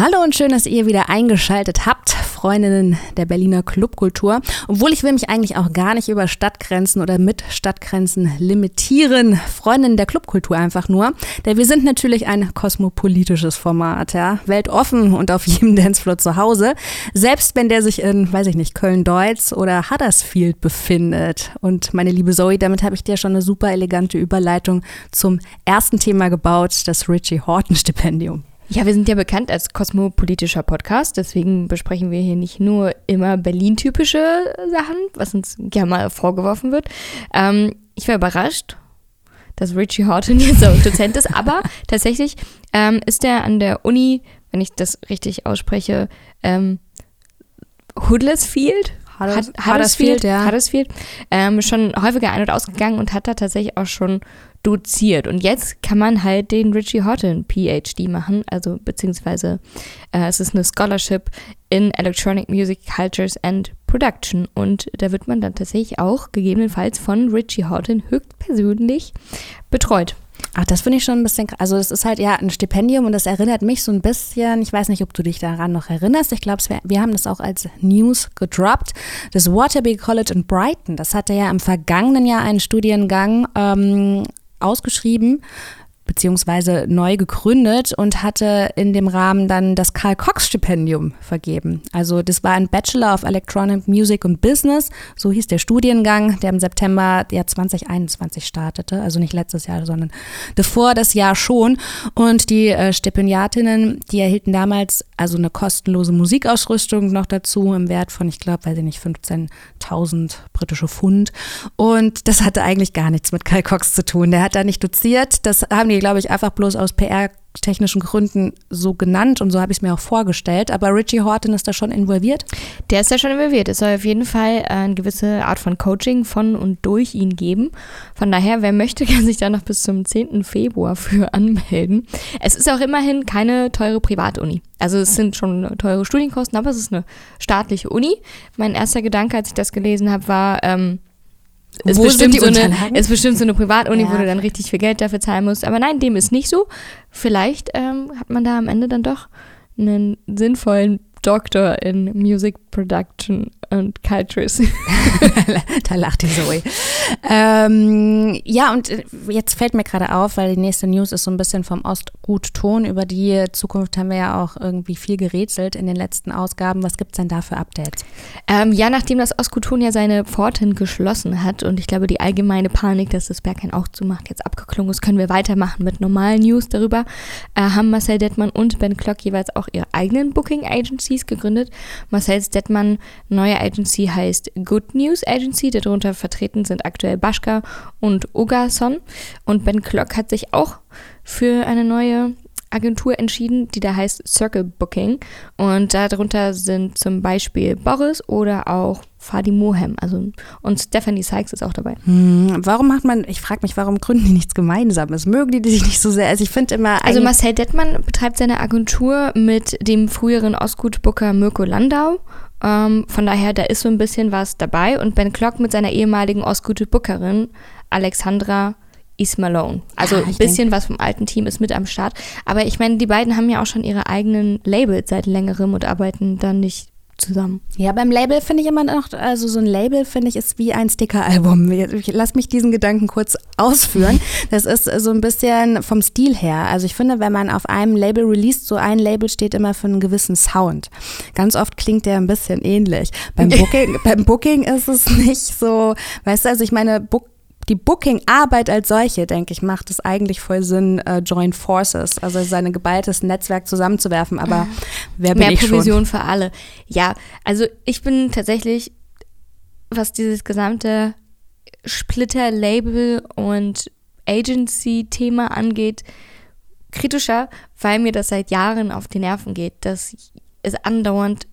Hallo und schön, dass ihr wieder eingeschaltet habt, Freundinnen der Berliner Clubkultur. Obwohl ich will mich eigentlich auch gar nicht über Stadtgrenzen oder mit Stadtgrenzen limitieren. Freundinnen der Clubkultur einfach nur. Denn wir sind natürlich ein kosmopolitisches Format, ja. Weltoffen und auf jedem Dancefloor zu Hause. Selbst wenn der sich in, weiß ich nicht, Köln-Deutz oder Huddersfield befindet. Und meine liebe Zoe, damit habe ich dir schon eine super elegante Überleitung zum ersten Thema gebaut, das Richie Horton Stipendium. Ja, wir sind ja bekannt als kosmopolitischer Podcast, deswegen besprechen wir hier nicht nur immer Berlin-typische Sachen, was uns gerne mal vorgeworfen wird. Ähm, ich war überrascht, dass Richie Horton jetzt auch Dozent ist, aber tatsächlich ähm, ist er an der Uni, wenn ich das richtig ausspreche, ähm, Huddersfield, Huddersfield, Huddersfield, ja. Huddersfield ähm, schon häufiger ein- und ausgegangen und hat da tatsächlich auch schon doziert. Und jetzt kann man halt den Richie Horton PhD machen, also beziehungsweise äh, es ist eine Scholarship in Electronic Music Cultures and Production. Und da wird man dann tatsächlich auch gegebenenfalls von Richie Horton höchstpersönlich betreut. Ach, das finde ich schon ein bisschen, also das ist halt ja ein Stipendium und das erinnert mich so ein bisschen, ich weiß nicht, ob du dich daran noch erinnerst, ich glaube, wir haben das auch als News gedroppt, das Waterbury College in Brighton, das hatte ja im vergangenen Jahr einen Studiengang ähm, ausgeschrieben beziehungsweise neu gegründet und hatte in dem Rahmen dann das Karl Cox Stipendium vergeben. Also das war ein Bachelor of Electronic Music und Business, so hieß der Studiengang, der im September ja 2021 startete, also nicht letztes Jahr, sondern davor das Jahr schon. Und die äh, Stipendiatinnen, die erhielten damals also eine kostenlose Musikausrüstung noch dazu im Wert von, ich glaube, weiß ich nicht, 15.000 britische Pfund. Und das hatte eigentlich gar nichts mit Karl Cox zu tun. Der hat da nicht doziert. Das haben die glaube ich, einfach bloß aus PR technischen Gründen so genannt und so habe ich es mir auch vorgestellt. Aber Richie Horton ist da schon involviert? Der ist da schon involviert. Es soll auf jeden Fall äh, eine gewisse Art von Coaching von und durch ihn geben. Von daher, wer möchte, kann sich da noch bis zum 10. Februar für anmelden. Es ist auch immerhin keine teure Privatuni. Also es sind schon teure Studienkosten, aber es ist eine staatliche Uni. Mein erster Gedanke, als ich das gelesen habe, war, ähm, ist Wo bestimmt, so eine, ist bestimmt so eine Privatuni, Ja. wo du dann richtig viel Geld dafür zahlen musst. Aber nein, dem ist nicht so. Vielleicht ähm, hat man da am Ende dann doch einen sinnvollen Doktor in Music Production und Cultures. da lacht die Zoe. Ähm, ja, und äh, jetzt fällt mir gerade auf, weil die nächste News ist so ein bisschen vom Ostgut-Ton. Über die Zukunft haben wir ja auch irgendwie viel gerätselt in den letzten Ausgaben. Was gibt es denn da für Updates? ähm, ja, nachdem das Oskuton ja seine Pforten geschlossen hat und ich glaube, die allgemeine Panik, dass das Berghain auch zumacht, jetzt abgeklungen ist, können wir weitermachen mit normalen News darüber. Äh, haben Marcel Dettmann und Ben Klock jeweils auch ihre eigenen Booking Agencies gegründet. Marcel Dettmann neue Agency heißt Good News Agency. Darunter vertreten sind aktuell Baschka und Ogason. Und Ben Klock hat sich auch für eine neue Agentur entschieden, die da heißt Circle Booking. Und darunter sind zum Beispiel Boris oder auch Fadi Mohem. Also, und Stephanie Sykes ist auch dabei. Hm, warum macht man, ich frage mich, warum gründen die nichts Gemeinsames? Mögen die sich nicht so sehr? Also ich finde immer. Also Marcel Dettmann betreibt seine Agentur mit dem früheren Ostgut-Booker Mirko Landau. Ähm, von daher, da ist so ein bisschen was dabei. Und Ben Klock mit seiner ehemaligen Ostgut-Bookerin Alexandra Ismalone. Also Ja, ein ich bisschen was vom alten Team ist mit am Start. Aber ich meine, die beiden haben ja auch schon ihre eigenen Labels seit längerem und arbeiten dann nicht zusammen. Ja, beim Label finde ich immer noch, also so ein Label finde ich ist wie ein Sticker-Album. Lass mich diesen Gedanken kurz ausführen. Das ist so ein bisschen vom Stil her. Also ich finde, wenn man auf einem Label released, so ein Label steht immer für einen gewissen Sound. Ganz oft klingt der ein bisschen ähnlich. Beim Booking, beim Booking ist es nicht so, weißt du, also ich meine, Book die Booking-Arbeit als solche, denke ich, macht es eigentlich voll Sinn, äh, Joint Forces, also sein geballtes Netzwerk zusammenzuwerfen. Aber wer bin Mehr ich schon? Provision für alle. Ja, also ich bin tatsächlich, was dieses gesamte Splitter-Label und Agency-Thema angeht, kritischer, weil mir das seit Jahren auf die Nerven geht, dass es andauernd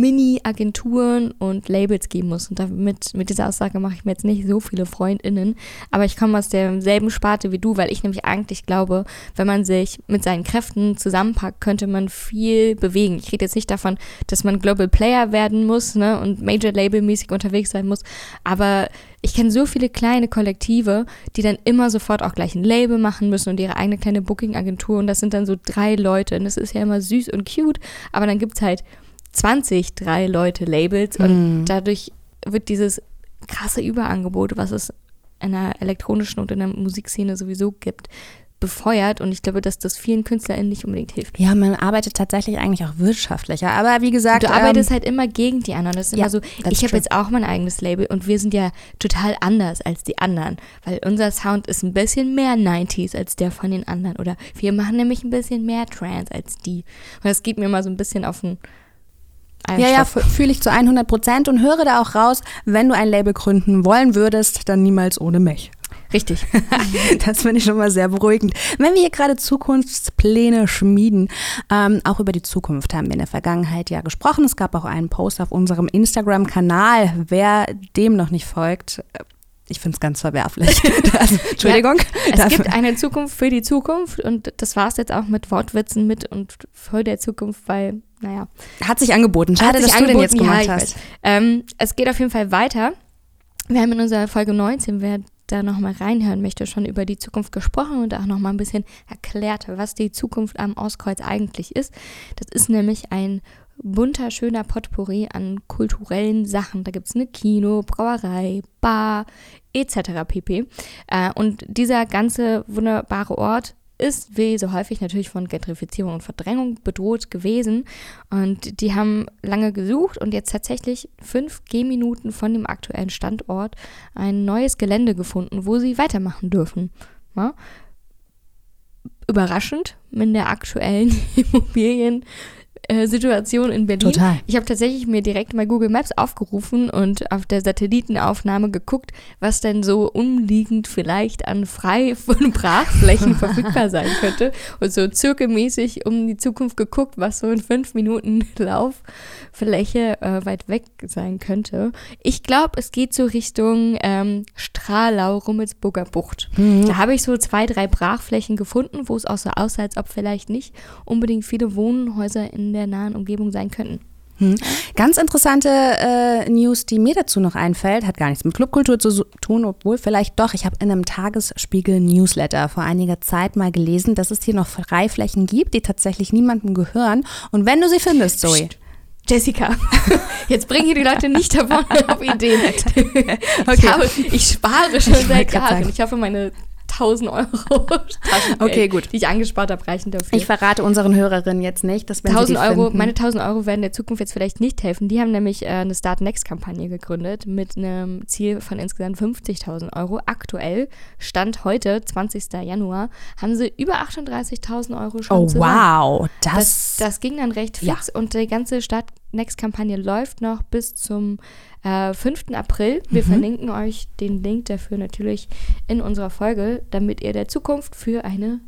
Mini-Agenturen und Labels geben muss. Und damit, mit dieser Aussage mache ich mir jetzt nicht so viele FreundInnen. Aber ich komme aus derselben Sparte wie du, weil ich nämlich eigentlich glaube, wenn man sich mit seinen Kräften zusammenpackt, könnte man viel bewegen. Ich rede jetzt nicht davon, dass man Global Player werden muss ne, und Major-Label-mäßig unterwegs sein muss. Aber ich kenne so viele kleine Kollektive, die dann immer sofort auch gleich ein Label machen müssen und ihre eigene kleine Booking-Agentur. Und das sind dann so drei Leute. Und das ist ja immer süß und cute. Aber dann gibt es halt 20 drei Leute Labels und mhm. dadurch wird dieses krasse Überangebot, was es in der elektronischen und in der Musikszene sowieso gibt, befeuert und ich glaube, dass das vielen KünstlerInnen nicht unbedingt hilft. Ja, man arbeitet tatsächlich eigentlich auch wirtschaftlicher, aber wie gesagt. Du ähm, arbeitest halt immer gegen die anderen. Das ist ja, immer so, ich habe jetzt auch mein eigenes Label und wir sind ja total anders als die anderen, weil unser Sound ist ein bisschen mehr 90s als der von den anderen oder wir machen nämlich ein bisschen mehr Trance als die. Und das geht mir immer so ein bisschen auf den ja, ja, fühle ich zu 100 Prozent und höre da auch raus, wenn du ein Label gründen wollen würdest, dann niemals ohne mich. Richtig. das finde ich schon mal sehr beruhigend. Wenn wir hier gerade Zukunftspläne schmieden, ähm, auch über die Zukunft haben wir in der Vergangenheit ja gesprochen. Es gab auch einen Post auf unserem Instagram-Kanal. Wer dem noch nicht folgt, äh, ich finde es ganz verwerflich. also, Entschuldigung. Ja, es gibt eine Zukunft für die Zukunft und das war es jetzt auch mit Wortwitzen mit und für der Zukunft, weil naja. Hat sich angeboten. Schade, dass angeboten, du den jetzt gemacht ja, hast. Ähm, es geht auf jeden Fall weiter. Wir haben in unserer Folge 19, wer da nochmal reinhören möchte, schon über die Zukunft gesprochen und auch nochmal ein bisschen erklärt, was die Zukunft am Auskreuz eigentlich ist. Das ist nämlich ein bunter, schöner Potpourri an kulturellen Sachen. Da gibt es eine Kino, Brauerei, Bar etc. pp. Äh, und dieser ganze wunderbare Ort ist wie so häufig natürlich von Gentrifizierung und Verdrängung bedroht gewesen. Und die haben lange gesucht und jetzt tatsächlich fünf Gehminuten von dem aktuellen Standort ein neues Gelände gefunden, wo sie weitermachen dürfen. Ja? Überraschend in der aktuellen Immobilien- äh, Situation in Berlin. Total. Ich habe tatsächlich mir direkt mal Google Maps aufgerufen und auf der Satellitenaufnahme geguckt, was denn so umliegend vielleicht an frei von Brachflächen verfügbar sein könnte. Und so zirkelmäßig um die Zukunft geguckt, was so in fünf Minuten Lauffläche äh, weit weg sein könnte. Ich glaube, es geht so Richtung ähm, Strahlau, Rummelsburger Bucht. Mhm. Da habe ich so zwei, drei Brachflächen gefunden, wo es auch so aussah, als ob vielleicht nicht unbedingt viele Wohnhäuser in der nahen Umgebung sein könnten. Hm. Ganz interessante äh, News, die mir dazu noch einfällt, hat gar nichts mit Clubkultur zu tun, obwohl vielleicht doch. Ich habe in einem Tagesspiegel-Newsletter vor einiger Zeit mal gelesen, dass es hier noch Freiflächen gibt, die tatsächlich niemandem gehören. Und wenn du sie findest, Zoe. Psst. Jessica, jetzt bringe die Leute nicht davon auf Ideen. Okay. Ich, habe, ich spare schon seit Jahren. Ich hoffe, meine 1000 Euro okay, gut. die ich angespart habe, reichen dafür. Ich verrate unseren Hörerinnen jetzt nicht, dass wenn 1000 Euro, finden, meine 1000 Euro werden der Zukunft jetzt vielleicht nicht helfen. Die haben nämlich äh, eine Start Next Kampagne gegründet mit einem Ziel von insgesamt 50.000 Euro. Aktuell Stand heute, 20. Januar, haben sie über 38.000 Euro schon Oh zusammen. wow, das, das, das ging dann recht fix ja. und die ganze Start Next Kampagne läuft noch bis zum äh, 5. April. Wir mhm. verlinken euch den Link dafür natürlich in unserer Folge, damit ihr der Zukunft für eine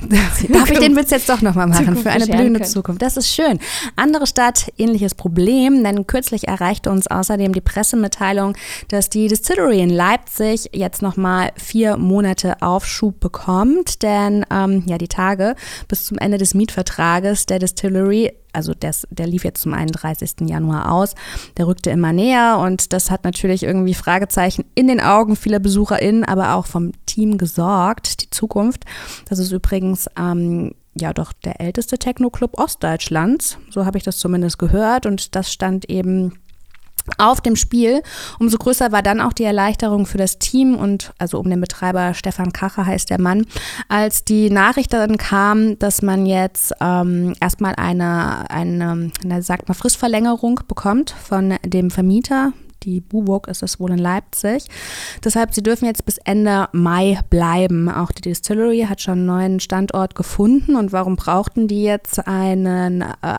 Darf ich den Witz jetzt doch nochmal machen? Zukunft für eine blühende können. Zukunft. Das ist schön. Andere Stadt, ähnliches Problem, denn kürzlich erreichte uns außerdem die Pressemitteilung, dass die Distillery in Leipzig jetzt nochmal vier Monate Aufschub bekommt, denn ähm, ja, die Tage bis zum Ende des Mietvertrages der Distillery also des, der lief jetzt zum 31. Januar aus, der rückte immer näher und das hat natürlich irgendwie Fragezeichen in den Augen vieler BesucherInnen, aber auch vom Team gesorgt, die Zukunft. Das ist übrigens ähm, ja doch der älteste Techno-Club Ostdeutschlands, so habe ich das zumindest gehört und das stand eben auf dem Spiel. Umso größer war dann auch die Erleichterung für das Team und also um den Betreiber Stefan Kacher heißt der Mann, als die Nachricht dann kam, dass man jetzt ähm, erstmal eine, eine, eine, sagt mal, Fristverlängerung bekommt von dem Vermieter Die Buwok ist es wohl in Leipzig. Deshalb, sie dürfen jetzt bis Ende Mai bleiben. Auch die Distillery hat schon einen neuen Standort gefunden. Und warum brauchten die jetzt einen, äh,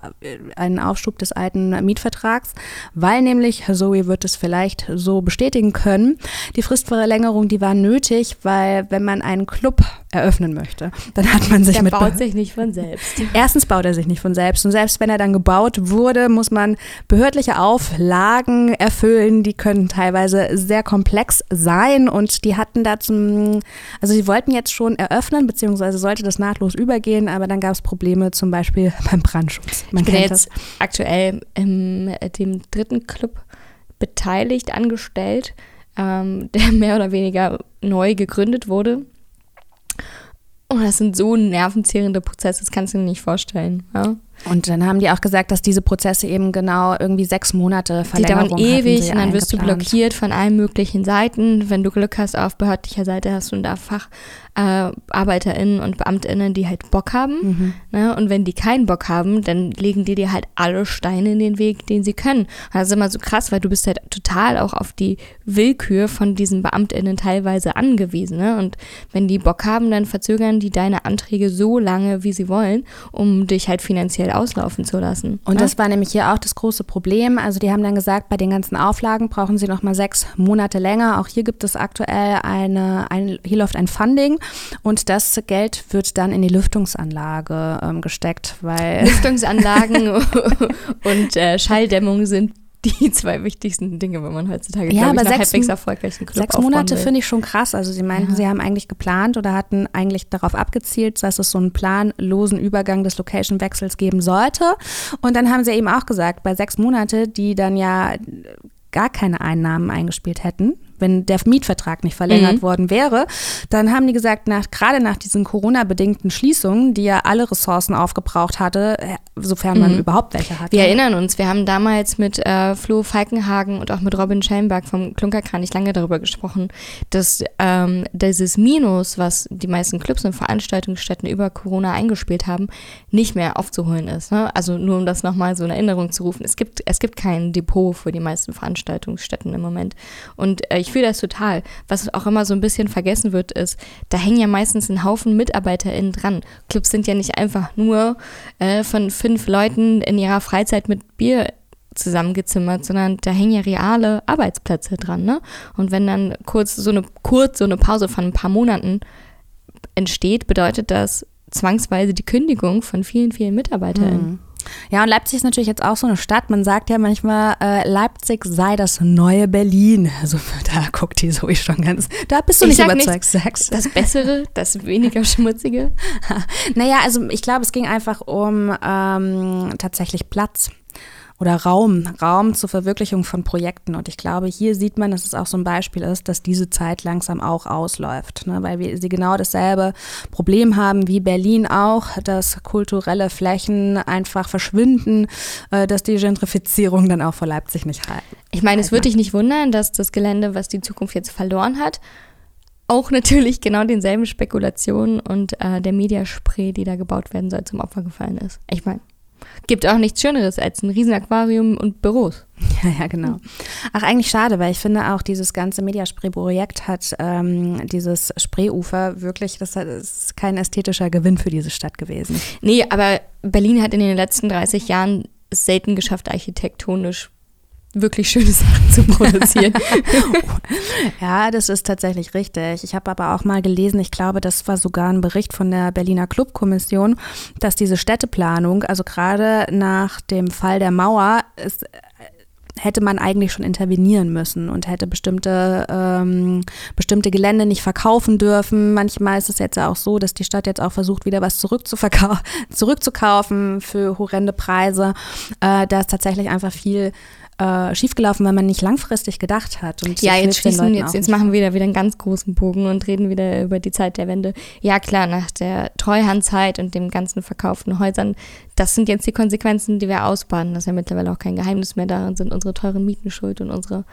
einen Aufschub des alten Mietvertrags? Weil nämlich, Zoe wird es vielleicht so bestätigen können, die Fristverlängerung, die war nötig, weil wenn man einen Club eröffnen möchte, dann hat man sich Der mit baut sich nicht von selbst. Erstens baut er sich nicht von selbst und selbst wenn er dann gebaut wurde, muss man behördliche Auflagen erfüllen, die können teilweise sehr komplex sein und die hatten da zum, also sie wollten jetzt schon eröffnen, beziehungsweise sollte das nahtlos übergehen, aber dann gab es Probleme zum Beispiel beim Brandschutz. Man ich bin jetzt das. aktuell im dem dritten Club beteiligt, angestellt, ähm, der mehr oder weniger neu gegründet wurde. Und das sind so nervenzehrende Prozesse, das kannst du dir nicht vorstellen. Ja? Und dann haben die auch gesagt, dass diese Prozesse eben genau irgendwie sechs Monate Verlängerung Die dauern ewig und dann wirst du blockiert von allen möglichen Seiten. Wenn du Glück hast, auf behördlicher Seite hast du da FacharbeiterInnen äh, und BeamtInnen, die halt Bock haben. Mhm. Ne? Und wenn die keinen Bock haben, dann legen die dir halt alle Steine in den Weg, den sie können. Und das ist immer so krass, weil du bist halt total auch auf die Willkür von diesen BeamtInnen teilweise angewiesen. Ne? Und wenn die Bock haben, dann verzögern die deine Anträge so lange, wie sie wollen, um dich halt finanziell auslaufen zu lassen. Und ja? das war nämlich hier auch das große Problem. Also die haben dann gesagt, bei den ganzen Auflagen brauchen sie noch mal sechs Monate länger. Auch hier gibt es aktuell eine, ein, hier läuft ein Funding und das Geld wird dann in die Lüftungsanlage ähm, gesteckt, weil Lüftungsanlagen und äh, Schalldämmung sind die zwei wichtigsten Dinge, wenn man heutzutage ja, aber ich, sechs, halbwegs erfolgreichen Club Sechs Monate finde ich schon krass. Also sie meinten, ja. sie haben eigentlich geplant oder hatten eigentlich darauf abgezielt, dass es so einen planlosen Übergang des Location-Wechsels geben sollte. Und dann haben sie eben auch gesagt, bei sechs Monate, die dann ja gar keine Einnahmen eingespielt hätten, wenn der Mietvertrag nicht verlängert mhm. worden wäre, dann haben die gesagt, nach, gerade nach diesen Corona-bedingten Schließungen, die ja alle Ressourcen aufgebraucht hatte, äh, sofern man mhm. überhaupt welche hatte. Wir erinnern uns, wir haben damals mit äh, Flo Falkenhagen und auch mit Robin Schellenberg vom Klunkerkranich lange darüber gesprochen, dass ähm, dieses Minus, was die meisten Clubs und Veranstaltungsstätten über Corona eingespielt haben, nicht mehr aufzuholen ist. Ne? Also nur um das nochmal so in Erinnerung zu rufen, es gibt, es gibt kein Depot für die meisten Veranstaltungsstätten im Moment. Und äh, ich fühle das total. Was auch immer so ein bisschen vergessen wird, ist, da hängen ja meistens ein Haufen MitarbeiterInnen dran. Clubs sind ja nicht einfach nur äh, von fünf Leuten in ihrer Freizeit mit Bier zusammengezimmert, sondern da hängen ja reale Arbeitsplätze dran, ne? Und wenn dann kurz so eine kurz so eine Pause von ein paar Monaten entsteht, bedeutet das zwangsweise die Kündigung von vielen, vielen MitarbeiterInnen. Mhm. Ja, und Leipzig ist natürlich jetzt auch so eine Stadt. Man sagt ja manchmal, äh, Leipzig sei das neue Berlin. Also da guckt die Zoe schon ganz. Da bist du ich nicht überzeugt, sagst Das Bessere, das weniger Schmutzige. naja, also ich glaube, es ging einfach um ähm, tatsächlich Platz oder Raum, Raum zur Verwirklichung von Projekten. Und ich glaube, hier sieht man, dass es auch so ein Beispiel ist, dass diese Zeit langsam auch ausläuft, ne? weil wir sie genau dasselbe Problem haben wie Berlin auch, dass kulturelle Flächen einfach verschwinden, äh, dass die Gentrifizierung dann auch vor Leipzig nicht halten. Ich meine, es würde dich nicht wundern, dass das Gelände, was die Zukunft jetzt verloren hat, auch natürlich genau denselben Spekulationen und äh, der Mediaspray, die da gebaut werden soll, zum Opfer gefallen ist. Ich meine, Gibt auch nichts Schöneres als ein Riesenaquarium und Büros. Ja, ja, genau. Ach, eigentlich schade, weil ich finde auch dieses ganze Mediaspray-Projekt hat ähm, dieses Spreeufer wirklich, das ist kein ästhetischer Gewinn für diese Stadt gewesen. Nee, aber Berlin hat in den letzten 30 Jahren es selten geschafft, architektonisch wirklich schöne Sachen zu produzieren. ja, das ist tatsächlich richtig. Ich habe aber auch mal gelesen, ich glaube, das war sogar ein Bericht von der Berliner Clubkommission, dass diese Städteplanung, also gerade nach dem Fall der Mauer, ist hätte man eigentlich schon intervenieren müssen und hätte bestimmte, ähm, bestimmte Gelände nicht verkaufen dürfen. Manchmal ist es jetzt auch so, dass die Stadt jetzt auch versucht, wieder was zurückzukaufen für horrende Preise. Äh, da ist tatsächlich einfach viel äh, schiefgelaufen, weil man nicht langfristig gedacht hat. Und ja, jetzt schließen, jetzt, jetzt machen wir wieder, wieder einen ganz großen Bogen und reden wieder über die Zeit der Wende. Ja, klar, nach der Treuhandzeit und dem ganzen verkauften Häusern, das sind jetzt die Konsequenzen, die wir ausbaden. Das ist ja mittlerweile auch kein Geheimnis mehr. Daran sind unsere teuren Mieten schuld und unsere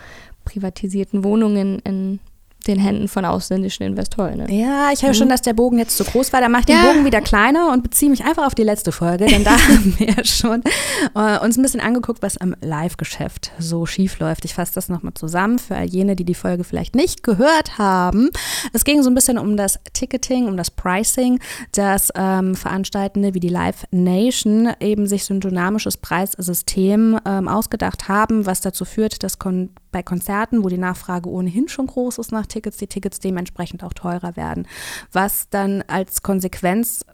privatisierten Wohnungen in den Händen von ausländischen Investoren. Ne? Ja, ich höre mhm. schon, dass der Bogen jetzt zu groß war. Da mache ich ja. den Bogen wieder kleiner und beziehe mich einfach auf die letzte Folge, denn da haben wir schon äh, uns ein bisschen angeguckt, was im Live-Geschäft so schief läuft. Ich fasse das nochmal zusammen für all jene, die die Folge vielleicht nicht gehört haben. Es ging so ein bisschen um das Ticketing, um das Pricing, dass ähm, Veranstaltende wie die Live Nation eben sich so ein dynamisches Preissystem ähm, ausgedacht haben, was dazu führt, dass kon bei Konzerten, wo die Nachfrage ohnehin schon groß ist nach Tickets, die Tickets dementsprechend auch teurer werden. Was dann als Konsequenz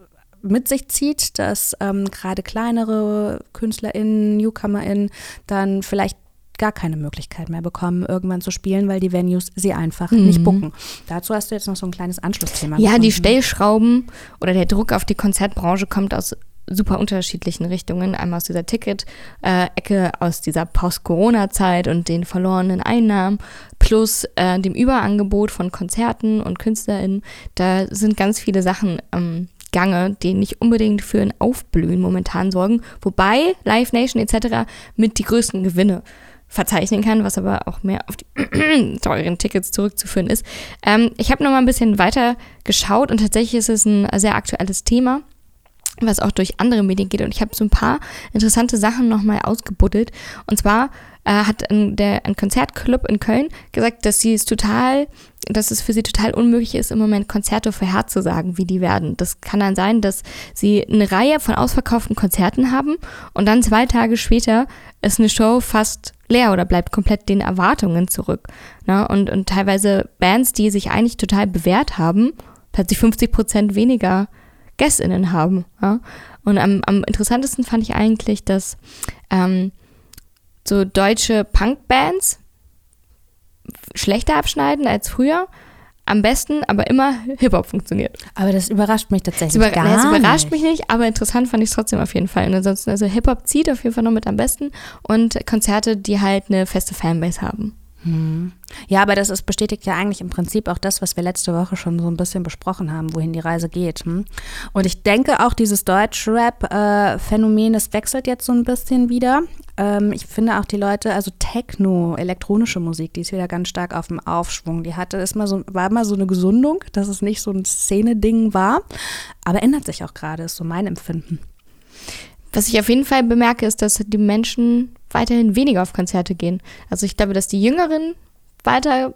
mit sich zieht, dass ähm, gerade kleinere KünstlerInnen, NewcomerInnen dann vielleicht gar keine Möglichkeit mehr bekommen, irgendwann zu spielen, weil die Venues sie einfach mhm. nicht bucken. Dazu hast du jetzt noch so ein kleines Anschlussthema. Ja, gefunden. die Stellschrauben oder der Druck auf die Konzertbranche kommt aus super unterschiedlichen Richtungen. Einmal aus dieser Ticket-Ecke, aus dieser Post-Corona-Zeit und den verlorenen Einnahmen, plus äh, dem Überangebot von Konzerten und KünstlerInnen. Da sind ganz viele Sachen ähm, Gange, die nicht unbedingt für ein Aufblühen momentan sorgen, wobei Live Nation etc. mit die größten Gewinne verzeichnen kann, was aber auch mehr auf die teuren Tickets zurückzuführen ist. Ähm, ich habe noch mal ein bisschen weiter geschaut und tatsächlich ist es ein sehr aktuelles Thema was auch durch andere Medien geht. Und ich habe so ein paar interessante Sachen nochmal ausgebuddelt. Und zwar äh, hat ein, der, ein Konzertclub in Köln gesagt, dass sie es total, dass es für sie total unmöglich ist, im Moment Konzerte vorherzusagen, wie die werden. Das kann dann sein, dass sie eine Reihe von ausverkauften Konzerten haben und dann zwei Tage später ist eine Show fast leer oder bleibt komplett den Erwartungen zurück. Ne? Und, und teilweise Bands, die sich eigentlich total bewährt haben, plötzlich 50 Prozent weniger GästInnen haben. Ja? Und am, am interessantesten fand ich eigentlich, dass ähm, so deutsche Punkbands schlechter abschneiden als früher. Am besten, aber immer Hip-Hop funktioniert. Aber das überrascht mich tatsächlich das über, gar Das überrascht nicht. mich nicht, aber interessant fand ich es trotzdem auf jeden Fall. Und ansonsten, also Hip-Hop zieht auf jeden Fall noch mit am besten und Konzerte, die halt eine feste Fanbase haben. Hm. Ja, aber das ist, bestätigt ja eigentlich im Prinzip auch das, was wir letzte Woche schon so ein bisschen besprochen haben, wohin die Reise geht. Hm? Und ich denke auch dieses Deutschrap-Phänomen, das wechselt jetzt so ein bisschen wieder. Ähm, ich finde auch die Leute, also Techno, elektronische Musik, die ist wieder ganz stark auf dem Aufschwung. Die hatte ist mal so, war immer so eine Gesundung, dass es nicht so ein Szene-Ding war, aber ändert sich auch gerade, ist so mein Empfinden. Was ich auf jeden Fall bemerke, ist, dass die Menschen weiterhin weniger auf Konzerte gehen. Also ich glaube, dass die Jüngeren weiter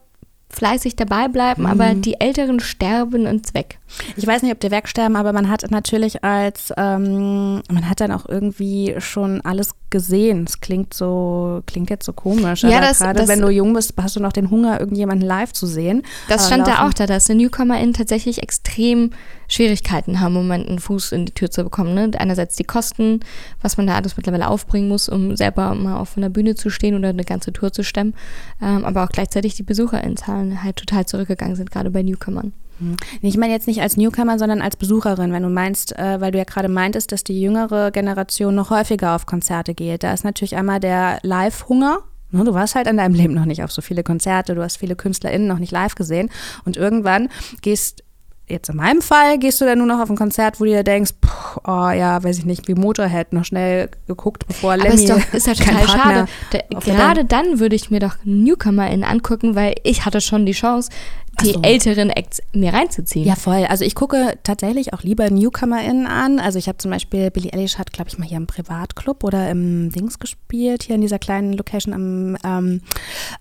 fleißig dabei bleiben, mhm. aber die Älteren sterben ins Weg. Ich weiß nicht, ob die wegsterben, aber man hat natürlich als, ähm, man hat dann auch irgendwie schon alles gesehen. Es klingt so, klingt jetzt so komisch. Ja, das, gerade das, wenn du jung bist, hast du noch den Hunger, irgendjemanden live zu sehen. Das stand da auch da, dass die NewcomerInnen tatsächlich extrem Schwierigkeiten haben, im Moment einen Fuß in die Tür zu bekommen. Ne? Einerseits die Kosten, was man da alles mittlerweile aufbringen muss, um selber mal auf einer Bühne zu stehen oder eine ganze Tour zu stemmen, ähm, aber auch gleichzeitig die BesucherInnenzahlen halt total zurückgegangen sind, gerade bei Newcomern. Hm. Ich meine jetzt nicht als Newcomer, sondern als Besucherin, wenn du meinst, äh, weil du ja gerade meintest, dass die jüngere Generation noch häufiger auf Konzerte geht. Da ist natürlich einmal der Live-Hunger. Ne, du warst halt in deinem Leben noch nicht auf so viele Konzerte, du hast viele KünstlerInnen noch nicht live gesehen und irgendwann gehst jetzt in meinem Fall gehst du dann nur noch auf ein Konzert, wo du dir denkst, pff, oh ja, weiß ich nicht, wie Motorhead noch schnell geguckt, bevor Aber Lemmy ist doch ist ja total schade. Da, gerade dann würde ich mir doch NewcomerInnen angucken, weil ich hatte schon die Chance, die so. älteren Acts mir reinzuziehen. Ja, voll. Also ich gucke tatsächlich auch lieber NewcomerInnen an. Also ich habe zum Beispiel, Billie Eilish hat, glaube ich, mal hier im Privatclub oder im Dings gespielt, hier in dieser kleinen Location am, ähm,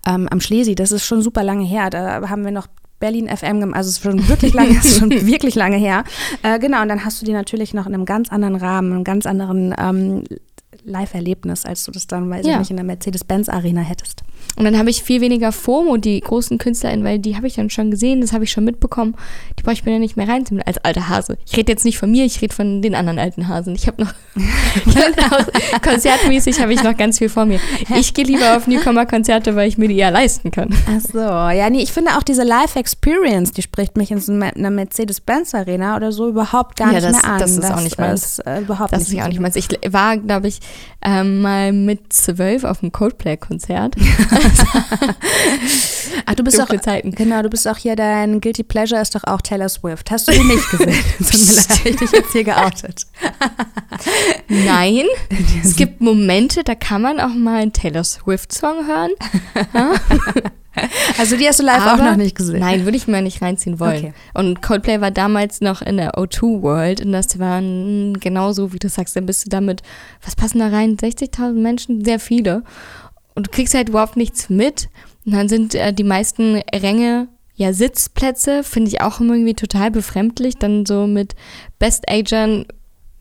ähm, am Schlesi. Das ist schon super lange her. Da haben wir noch Berlin FM, also es ist schon wirklich lange, ist schon wirklich lange her. Äh, genau, und dann hast du die natürlich noch in einem ganz anderen Rahmen, einem ganz anderen ähm, Live-Erlebnis, als du das dann, weiß ja. ich nicht, in der Mercedes-Benz-Arena hättest. Und dann habe ich viel weniger FOMO, die großen KünstlerInnen, weil die habe ich dann schon gesehen, das habe ich schon mitbekommen. Die brauche ich mir ja nicht mehr reinziehen als alter Hase. Ich rede jetzt nicht von mir, ich rede von den anderen alten Hasen. Ich habe noch, konzertmäßig habe ich noch ganz viel vor mir. Ich gehe lieber auf Newcomer-Konzerte, weil ich mir die eher leisten kann. Ach so, ja, nee, ich finde auch diese Live-Experience, die spricht mich in so einer Mercedes-Benz-Arena oder so überhaupt gar ja, nicht das, mehr an. Das ist das auch nicht meins. Ist, äh, überhaupt das nicht ist auch nicht meins. Ich war, glaube ich, ähm, mal mit zwölf auf einem Coldplay-Konzert. Ach, du bist Dunkle auch, Zeiten. Genau, du bist auch hier, dein Guilty Pleasure ist doch auch Taylor Swift. Hast du die nicht gesehen? Tut mir leid, ich dich jetzt hier geoutet. Nein, es gibt Momente, da kann man auch mal einen Taylor Swift-Song hören. Also die hast du live Aber- auch noch nicht gesehen. Nein, würde ich mir nicht reinziehen wollen. Okay. Und Coldplay war damals noch in der O2 World und das waren genauso, wie du sagst, dann bist du damit, was passen da rein? 60.000 Menschen, sehr viele. Und du kriegst halt überhaupt nichts mit. Und dann sind äh, die meisten Ränge ja Sitzplätze, finde ich auch irgendwie total befremdlich, dann so mit Best-Agern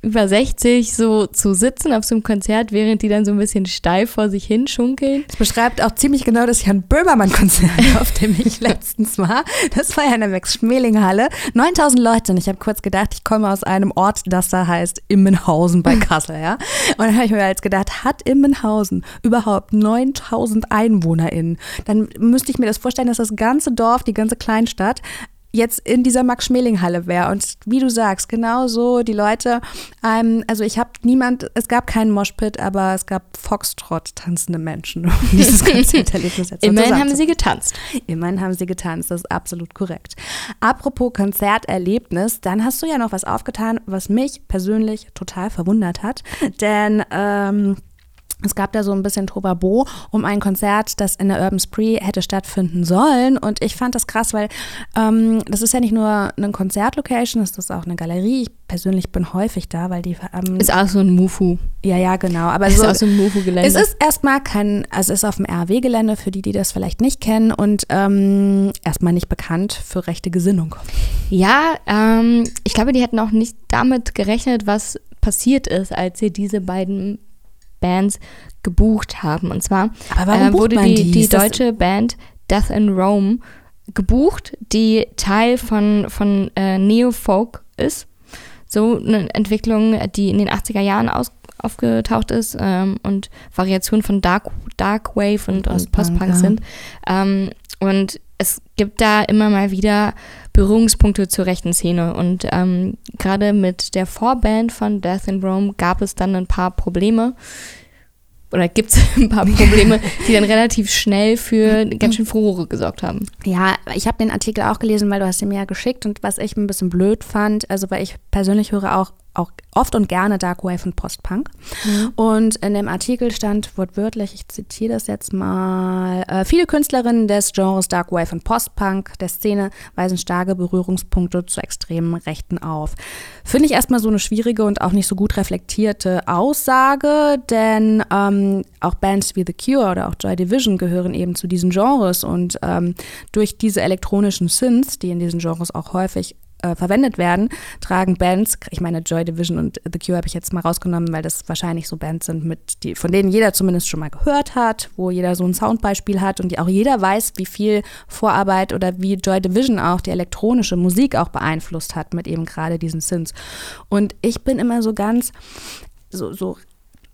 über 60 so zu sitzen auf so einem Konzert, während die dann so ein bisschen steif vor sich hin schunkeln. Das beschreibt auch ziemlich genau das Jan Böhmermann-Konzert, auf dem ich letztens war. Das war ja in der Max-Schmeling-Halle. 9000 Leute und ich habe kurz gedacht, ich komme aus einem Ort, das da heißt Immenhausen bei Kassel, ja. Und dann habe ich mir jetzt gedacht, hat Immenhausen überhaupt 9000 EinwohnerInnen? Dann müsste ich mir das vorstellen, dass das ganze Dorf, die ganze Kleinstadt jetzt in dieser Max-Schmeling-Halle wäre. Und wie du sagst, genau so, die Leute, ähm, also ich habe niemand, es gab keinen Moshpit, aber es gab Foxtrot tanzende Menschen, um dieses Konzerterlebnis jetzt mal Immerhin haben sie getanzt. Immerhin haben sie getanzt, das ist absolut korrekt. Apropos Konzerterlebnis, dann hast du ja noch was aufgetan, was mich persönlich total verwundert hat. Denn ähm, es gab da so ein bisschen Tobabo um ein Konzert, das in der Urban Spree hätte stattfinden sollen. Und ich fand das krass, weil ähm, das ist ja nicht nur eine Konzertlocation, das ist auch eine Galerie. Ich persönlich bin häufig da, weil die ähm, Ist auch so ein Mufu. ja, ja, genau. Aber Ist so, auch so ein Mufu-Gelände. es ist erstmal kein, also es ist auf dem RW-Gelände, für die, die das vielleicht nicht kennen und ähm, erstmal nicht bekannt für rechte Gesinnung. Ja, ähm, ich glaube, die hätten auch nicht damit gerechnet, was passiert ist, als sie diese beiden Bands gebucht haben. Und zwar äh, wurde die, die? deutsche Band Death in Rome gebucht, die Teil von, von äh, Neo-Folk ist. So eine Entwicklung, die in den 80er Jahren aus, aufgetaucht ist ähm, und Variationen von Dark, Dark Wave und, und Post-Punk, Post-Punk ja. sind. Ähm, und es gibt da immer mal wieder Berührungspunkte zur rechten Szene. Und ähm, gerade mit der Vorband von Death in Rome gab es dann ein paar Probleme. Oder gibt es ein paar Probleme, die dann relativ schnell für ganz schön Furore gesorgt haben. Ja, ich habe den Artikel auch gelesen, weil du hast ihn mir ja geschickt und was ich ein bisschen blöd fand, also weil ich persönlich höre auch, auch oft und gerne Dark Wave und Post-Punk. Und in dem Artikel stand wortwörtlich, ich zitiere das jetzt mal, äh, viele Künstlerinnen des Genres Dark Wave und Post-Punk der Szene weisen starke Berührungspunkte zu extremen Rechten auf. Finde ich erstmal so eine schwierige und auch nicht so gut reflektierte Aussage, denn ähm, auch Bands wie The Cure oder auch Joy Division gehören eben zu diesen Genres und ähm, durch diese elektronischen Synths, die in diesen Genres auch häufig äh, verwendet werden, tragen Bands, ich meine Joy Division und The Cure habe ich jetzt mal rausgenommen, weil das wahrscheinlich so Bands sind, mit die, von denen jeder zumindest schon mal gehört hat, wo jeder so ein Soundbeispiel hat und die auch jeder weiß, wie viel Vorarbeit oder wie Joy Division auch die elektronische Musik auch beeinflusst hat mit eben gerade diesen Synths. Und ich bin immer so ganz so, so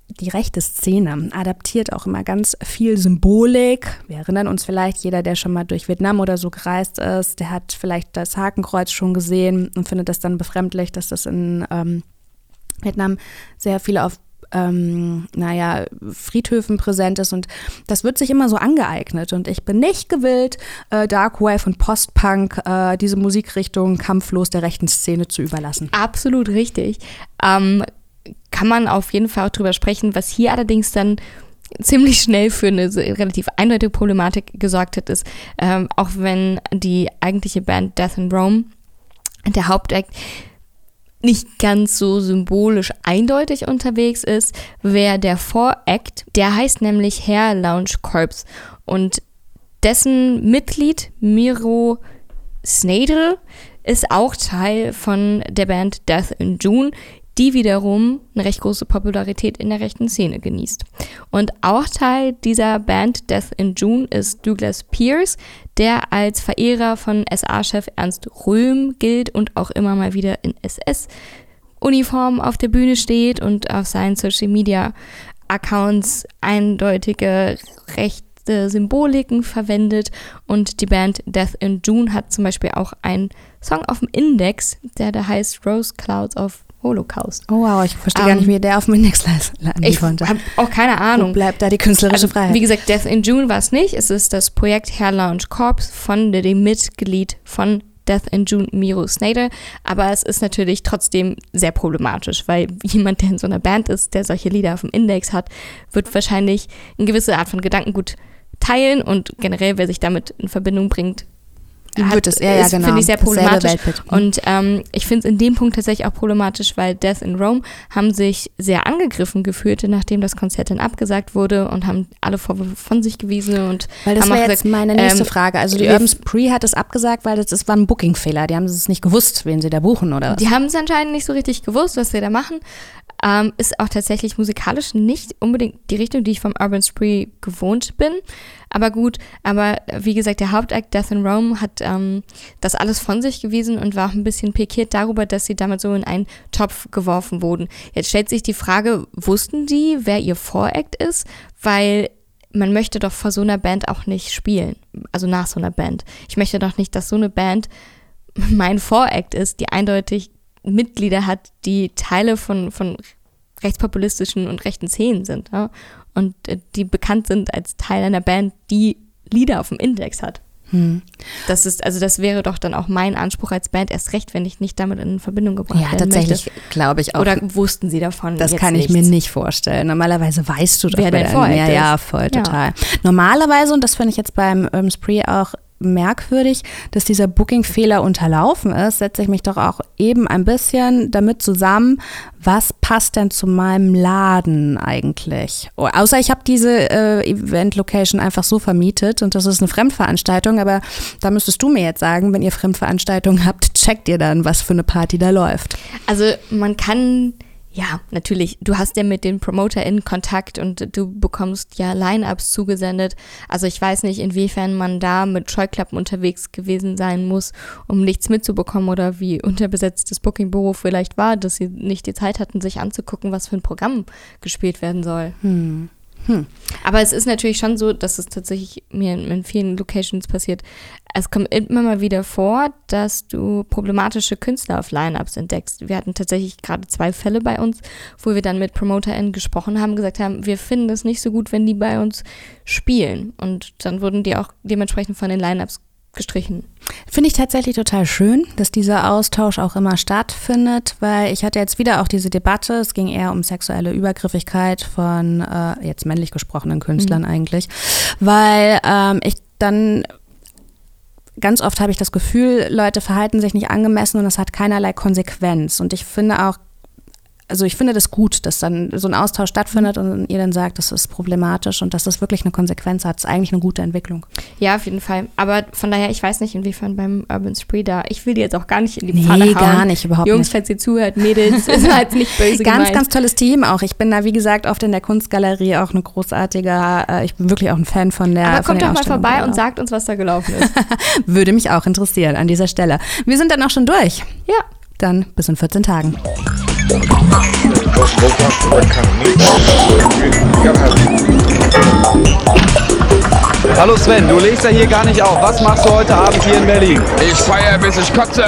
die rechte Szene adaptiert auch immer ganz viel Symbolik. Wir erinnern uns vielleicht, jeder, der schon mal durch Vietnam oder so gereist ist, der hat vielleicht das Hakenkreuz schon gesehen und findet das dann befremdlich, dass das in ähm, Vietnam sehr viel auf ähm, naja, Friedhöfen präsent ist und das wird sich immer so angeeignet und ich bin nicht gewillt, äh, Dark Wave und Post-Punk äh, diese Musikrichtung kampflos der rechten Szene zu überlassen. Absolut richtig. Ähm, kann man auf jeden Fall auch drüber sprechen. Was hier allerdings dann ziemlich schnell für eine relativ eindeutige Problematik gesorgt hat, ist, ähm, auch wenn die eigentliche Band Death in Rome, der Hauptakt, nicht ganz so symbolisch eindeutig unterwegs ist, wäre der Voract, der heißt nämlich Hair Lounge Corps und dessen Mitglied Miro Snadel ist auch Teil von der Band Death in June, die wiederum eine recht große Popularität in der rechten Szene genießt. Und auch Teil dieser Band Death in June ist Douglas Pierce, der als Verehrer von SA-Chef Ernst Röhm gilt und auch immer mal wieder in SS-Uniform auf der Bühne steht und auf seinen Social-Media-Accounts eindeutige rechte Symboliken verwendet. Und die Band Death in June hat zum Beispiel auch einen Song auf dem Index, der da heißt Rose Clouds of Holocaust. Oh wow, ich verstehe gar Ähm, nicht, wie der auf dem Index landen Ich konnte. habe auch keine Wo Ahnung. bleibt da die künstlerische Also, Freiheit? wie gesagt, Death in June war es nicht. Es ist das Projekt Hair Lounge Corps von dem Mitglied von Death in June Miro Snader. Aber es ist natürlich trotzdem sehr problematisch, weil jemand, der in so einer Band ist, der solche Lieder auf dem Index hat, wird wahrscheinlich eine gewisse Art von Gedankengut teilen und generell, wer sich damit in Verbindung bringt, wird es, ja, ja, genau. Finde ich sehr problematisch. Und ähm, ich finde es in dem Punkt tatsächlich auch problematisch, weil Death in Rome haben sich sehr angegriffen gefühlt, nachdem das Konzert dann abgesagt wurde und haben alle Vorwürfe von sich gewiesen und Weil das wäre jetzt meine nächste ähm, Frage. Also die Urban Spree hat es abgesagt, weil das, das war ein Booking-Fehler. Die haben es nicht gewusst, wen sie da buchen oder was? Die haben es anscheinend nicht so richtig gewusst, was sie da machen. Ähm, ist auch tatsächlich musikalisch nicht unbedingt die Richtung, die ich vom Urban Spree gewohnt bin. Aber gut, aber wie gesagt, der Hauptakt Death in Rome hat ähm, das alles von sich gewiesen und war auch ein bisschen pikiert darüber, dass sie damit so in einen Topf geworfen wurden. Jetzt stellt sich die Frage, wussten die, wer ihr Vorakt ist? Weil man möchte doch vor so einer Band auch nicht spielen. Also nach so einer Band. Ich möchte doch nicht, dass so eine Band mein Vorakt ist, die eindeutig Mitglieder hat, die Teile von, von rechtspopulistischen und rechten Szenen sind ja? und äh, die bekannt sind als Teil einer Band, die Lieder auf dem Index hat. Hm. Das ist, also das wäre doch dann auch mein Anspruch als Band, erst recht, wenn ich nicht damit in Verbindung gebracht ja, werden tatsächlich glaube ich auch. Oder wussten sie davon? Das kann ich nichts? mir nicht vorstellen. Normalerweise weißt du doch, wer dein Vorhalt Ja, ja, voll, total. Ja. Normalerweise, und das finde ich jetzt beim Urban Spree auch merkwürdig, dass dieser Booking-Fehler unterlaufen ist, setze ich mich doch auch eben ein bisschen damit zusammen, was passt denn zu meinem Laden eigentlich? Oh, außer ich habe diese äh, Event-Location einfach so vermietet und das ist eine Fremdveranstaltung, aber da müsstest du mir jetzt sagen, wenn ihr Fremdveranstaltungen habt, checkt ihr dann, was für eine Party da läuft. Also man kann ja, natürlich, du hast ja mit den PromoterInnen Kontakt und du bekommst ja Line-Ups zugesendet. Also ich weiß nicht, inwiefern man da mit Scheuklappen unterwegs gewesen sein muss, um nichts mitzubekommen oder wie unterbesetzt das Booking-Büro vielleicht war, dass sie nicht die Zeit hatten, sich anzugucken, was für ein Programm gespielt werden soll. Hm. Hm. Aber es ist natürlich schon so, dass es tatsächlich mir in vielen Locations passiert. Es kommt immer mal wieder vor, dass du problematische Künstler auf Lineups entdeckst. Wir hatten tatsächlich gerade zwei Fälle bei uns, wo wir dann mit PromoterInnen gesprochen haben, gesagt haben, wir finden es nicht so gut, wenn die bei uns spielen. Und dann wurden die auch dementsprechend von den Lineups gestrichen. Finde ich tatsächlich total schön, dass dieser Austausch auch immer stattfindet, weil ich hatte jetzt wieder auch diese Debatte, es ging eher um sexuelle Übergriffigkeit von äh, jetzt männlich gesprochenen Künstlern mhm. eigentlich, weil ähm, ich dann ganz oft habe ich das Gefühl, Leute verhalten sich nicht angemessen und es hat keinerlei Konsequenz. Und ich finde auch, also ich finde das gut, dass dann so ein Austausch stattfindet und ihr dann sagt, das ist problematisch und dass das wirklich eine Konsequenz hat. Das ist eigentlich eine gute Entwicklung. Ja, auf jeden Fall. Aber von daher, ich weiß nicht, inwiefern beim Urban Spree da, ich will die jetzt auch gar nicht in die nee, Pfanne hauen. gar nicht, überhaupt Jungs, nicht. falls ihr zuhört, Mädels, ist halt nicht böse Ganz, gemeint. ganz tolles Team auch. Ich bin da, wie gesagt, oft in der Kunstgalerie auch eine großartige, äh, ich bin wirklich auch ein Fan von der Aber kommt doch mal vorbei und sagt uns, was da gelaufen ist. Würde mich auch interessieren an dieser Stelle. Wir sind dann auch schon durch. Ja. Dann bis in 14 Tagen. Hallo Sven, du legst ja hier gar nicht auf. Was machst du heute Abend hier in Berlin? Ich feiere bis ich kotze.